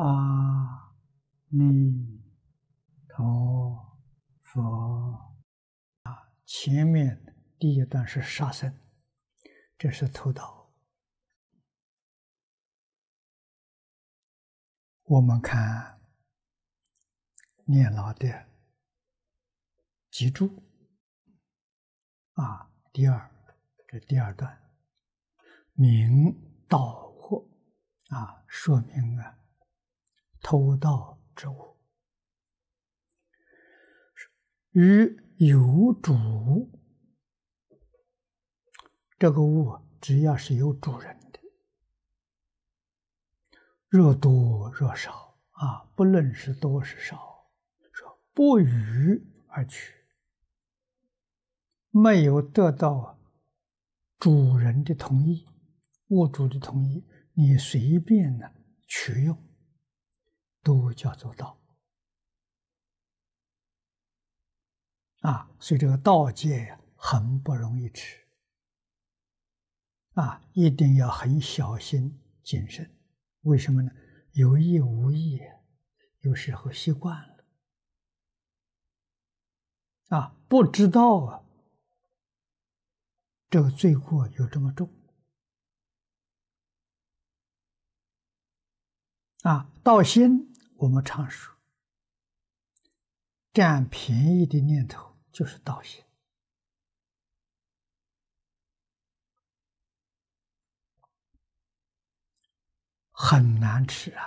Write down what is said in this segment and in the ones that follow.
阿弥陀佛啊！前面第一段是杀生，这是偷盗。我们看念老的脊柱啊，第二这第二段明道惑啊，说明啊。偷盗之物，与有主，这个物只要是有主人的，若多若少啊，不论是多是少，说不予而取，没有得到主人的同意，物主的同意，你随便的取用。都叫做道啊，所以这个道戒呀，很不容易持啊，一定要很小心谨慎。为什么呢？有意无意，有时候习惯了啊，不知道啊，这个罪过有这么重啊，道心。我们常说，占便宜的念头就是道心很难吃啊！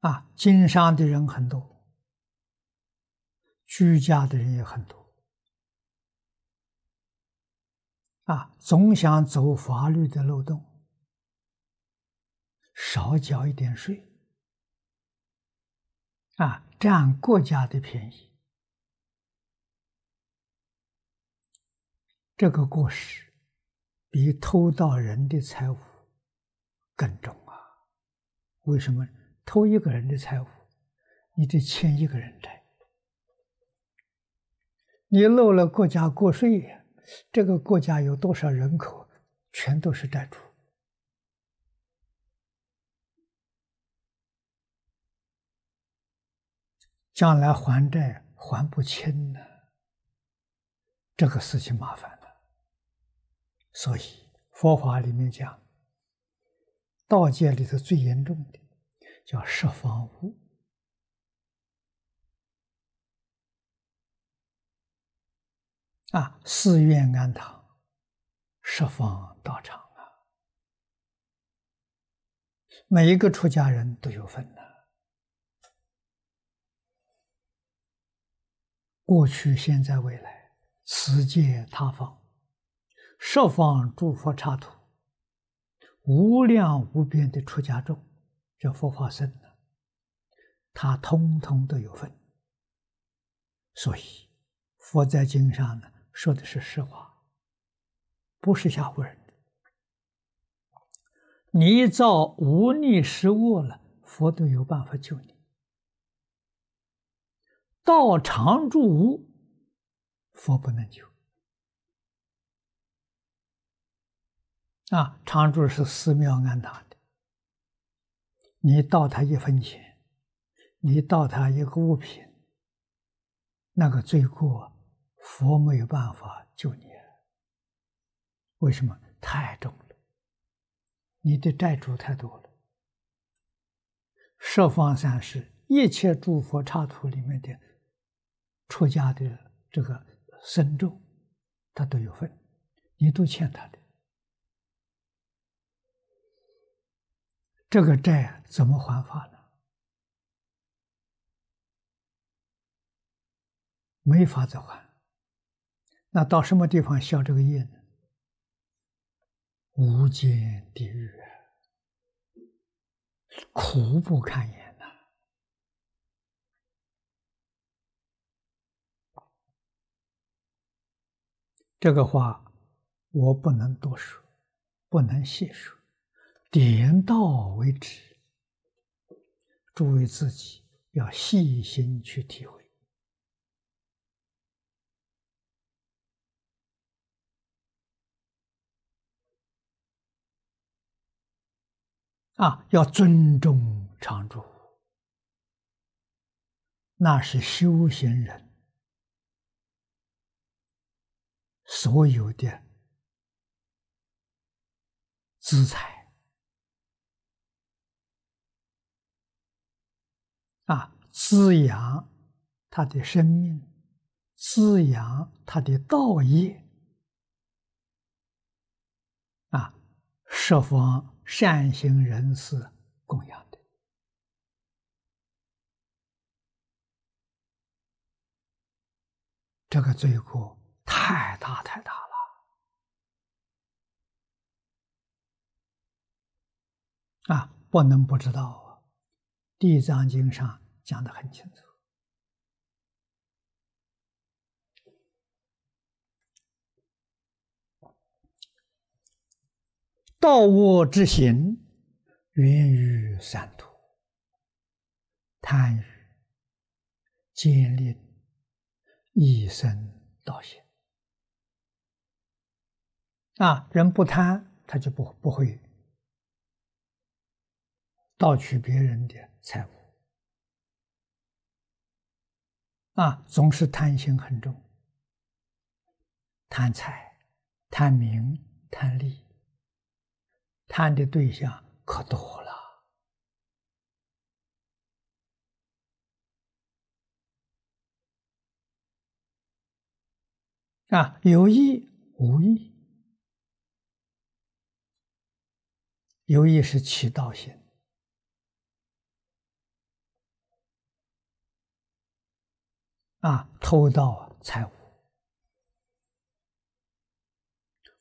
啊，经商的人很多，居家的人也很多。啊，总想走法律的漏洞，少缴一点税，啊，占国家的便宜，这个过失比偷盗人的财物更重啊！为什么？偷一个人的财物，你得欠一个人债，你漏了国家过税呀。这个国家有多少人口，全都是债主，将来还债还不清呢，这个事情麻烦了。所以佛法里面讲，道界里头最严重的叫十方物。啊，寺院庵堂、十方道场啊，每一个出家人都有份的。过去、现在、未来，此界他方，十方诸佛刹土，无量无边的出家众，叫佛法僧呢，他通通都有份。所以，佛在经上呢。说的是实话，不是吓唬人的。你造无逆失恶了，佛都有办法救你。道常住无，佛不能救。啊，常住是寺庙安堂的，你盗他一分钱，你盗他一个物品，那个罪过。佛没有办法救你，为什么？太重了，你的债主太多了。十方三世一切诸佛刹土里面的出家的这个僧众，他都有份，你都欠他的，这个债怎么还法呢？没法子还。那到什么地方消这个业呢？无间地狱，苦不堪言呐！这个话我不能多说，不能细说，点到为止。诸位自己要细心去体会。啊，要尊重常住，那是修行人所有的资财啊，滋养他的生命，滋养他的道业啊，十方。善行人士供养的，这个罪过太大太大了啊！不能不知道，《地藏经》上讲的很清楚。道恶之行，源于三途：贪欲、奸佞、一生道行。啊，人不贪，他就不不会盗取别人的财物。啊，总是贪心很重，贪财、贪名、贪利。贪的对象可多了。啊，有意无意，有意是起道心。啊，偷盗财物；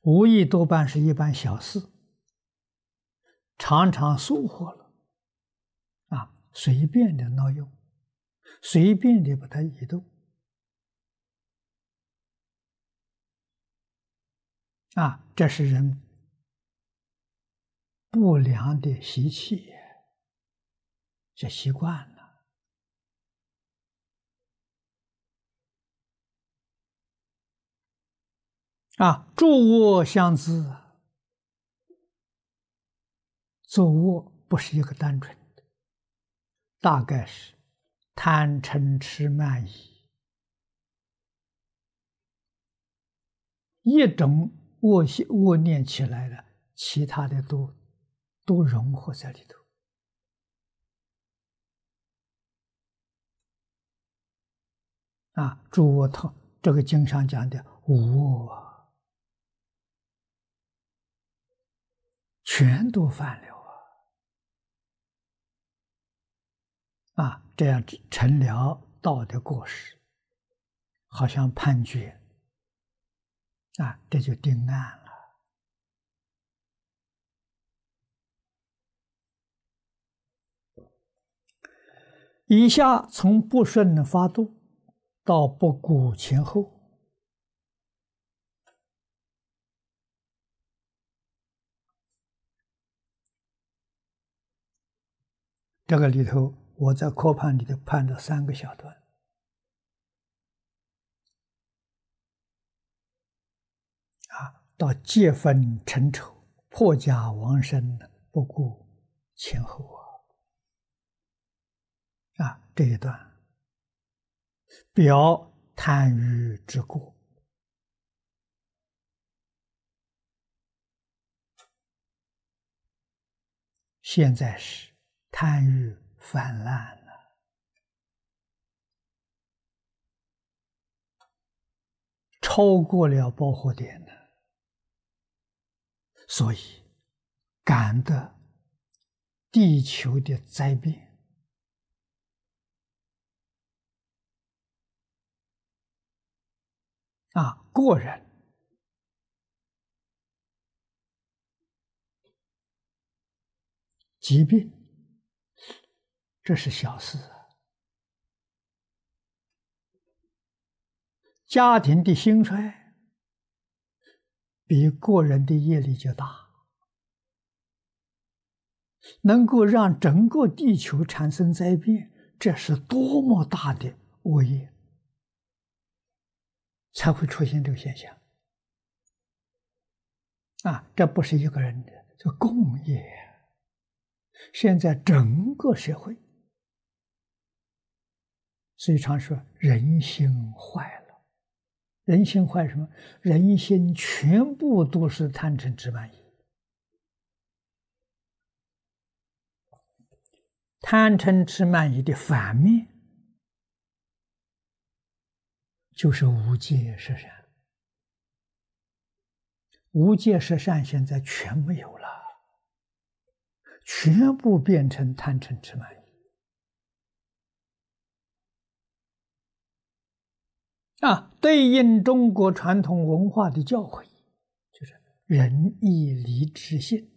无意多半是一般小事。常常疏忽了，啊，随便的挪用，随便的把它移动，啊，这是人不良的习气，这习惯了，啊，住卧相资。做恶不是一个单纯的，大概是贪嗔痴慢疑一种恶心恶念起来了，其他的都都融合在里头啊！诸恶通这个经上讲的无恶，全都犯了。啊，这样成了道德过失，好像判决，啊，这就定案了。以下从不顺的发度到不顾前后，这个里头。我在课判里头判了三个小段，啊，到结婚成仇、破家亡身不顾前后啊，啊，这一段。表贪欲之过，现在是贪欲。泛滥了，超过了饱和点了，所以感得地球的灾变。啊，个人。疾病。这是小事啊，家庭的兴衰比个人的业力就大，能够让整个地球产生灾变，这是多么大的恶业，才会出现这个现象啊！这不是一个人的，这共业。现在整个社会，所以常说人心坏了。人心坏什么？人心全部都是贪嗔痴慢疑。贪嗔痴慢疑的反面，就是无戒十善。无戒十善现在全没有了，全部变成贪嗔痴慢疑。啊，对应中国传统文化的教诲，就是仁义礼智信。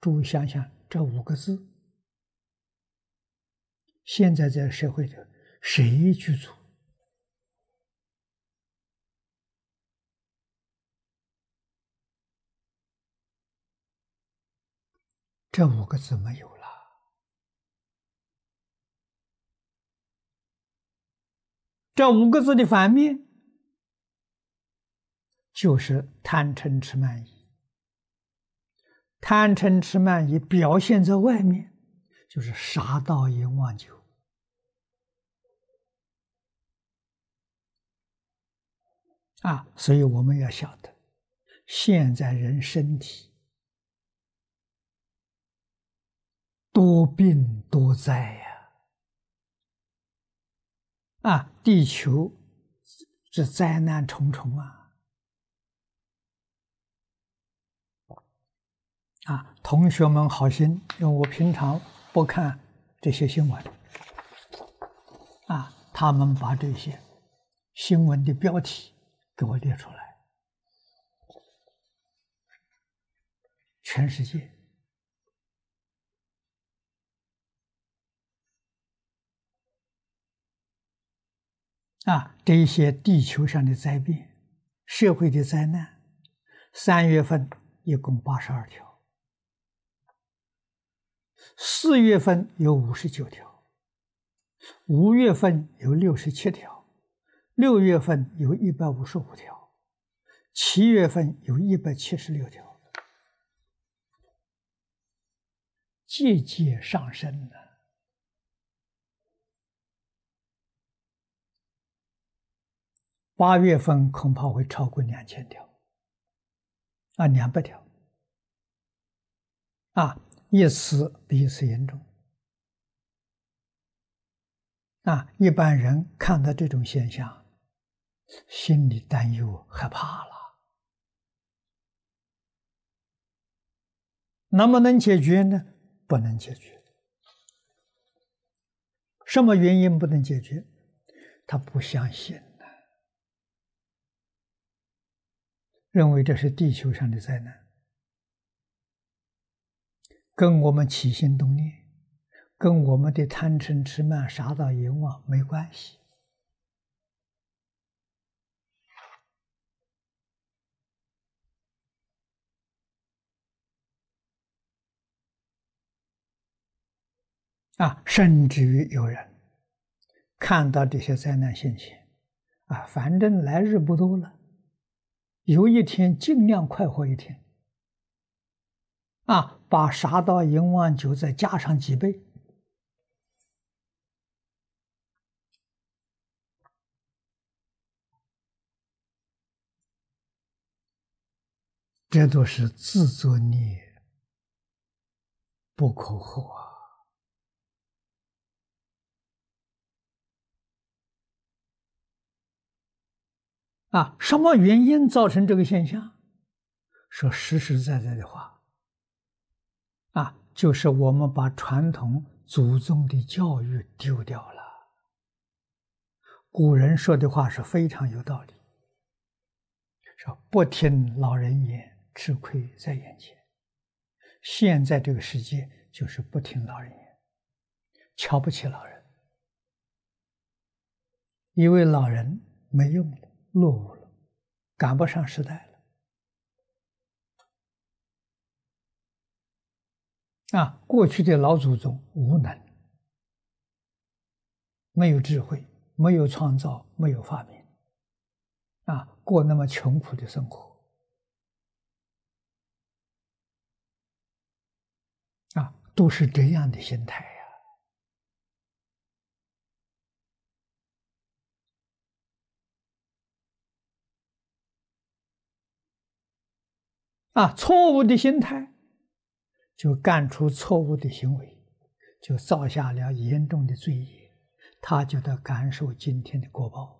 注意想想这五个字，现在在社会里谁去做？这五个字没有了，这五个字的反面就是贪嗔痴慢疑。贪嗔痴慢疑表现在外面，就是杀盗淫妄酒啊！所以我们要晓得，现在人身体。多病多灾呀！啊，地球这灾难重重啊！啊，同学们好心，因为我平常不看这些新闻，啊，他们把这些新闻的标题给我列出来，全世界。啊，这一些地球上的灾变、社会的灾难，三月份一共八十二条，四月份有五十九条，五月份有六十七条，六月份有一百五十五条，七月份有一百七十六条，节节上升呢。八月份恐怕会超过两千条，啊，两百条，啊，一次比一次严重，啊，一般人看到这种现象，心里担忧害怕了。能不能解决呢？不能解决。什么原因不能解决？他不相信呢。认为这是地球上的灾难，跟我们起心动念，跟我们的贪嗔痴慢杀盗淫妄没关系啊！甚至于有人看到这些灾难现前，啊，反正来日不多了。有一天，尽量快活一天，啊，把杀盗淫妄酒再加上几倍，这都是自作孽，不可活啊。啊，什么原因造成这个现象？说实实在在的话，啊，就是我们把传统祖宗的教育丢掉了。古人说的话是非常有道理，说不听老人言，吃亏在眼前。现在这个世界就是不听老人言，瞧不起老人，因为老人没用了。落伍了，赶不上时代了。啊，过去的老祖宗无能，没有智慧，没有创造，没有发明，啊，过那么穷苦的生活，啊，都是这样的心态呀！啊，错误的心态就干出错误的行为，就造下了严重的罪业，他就得感受今天的果报。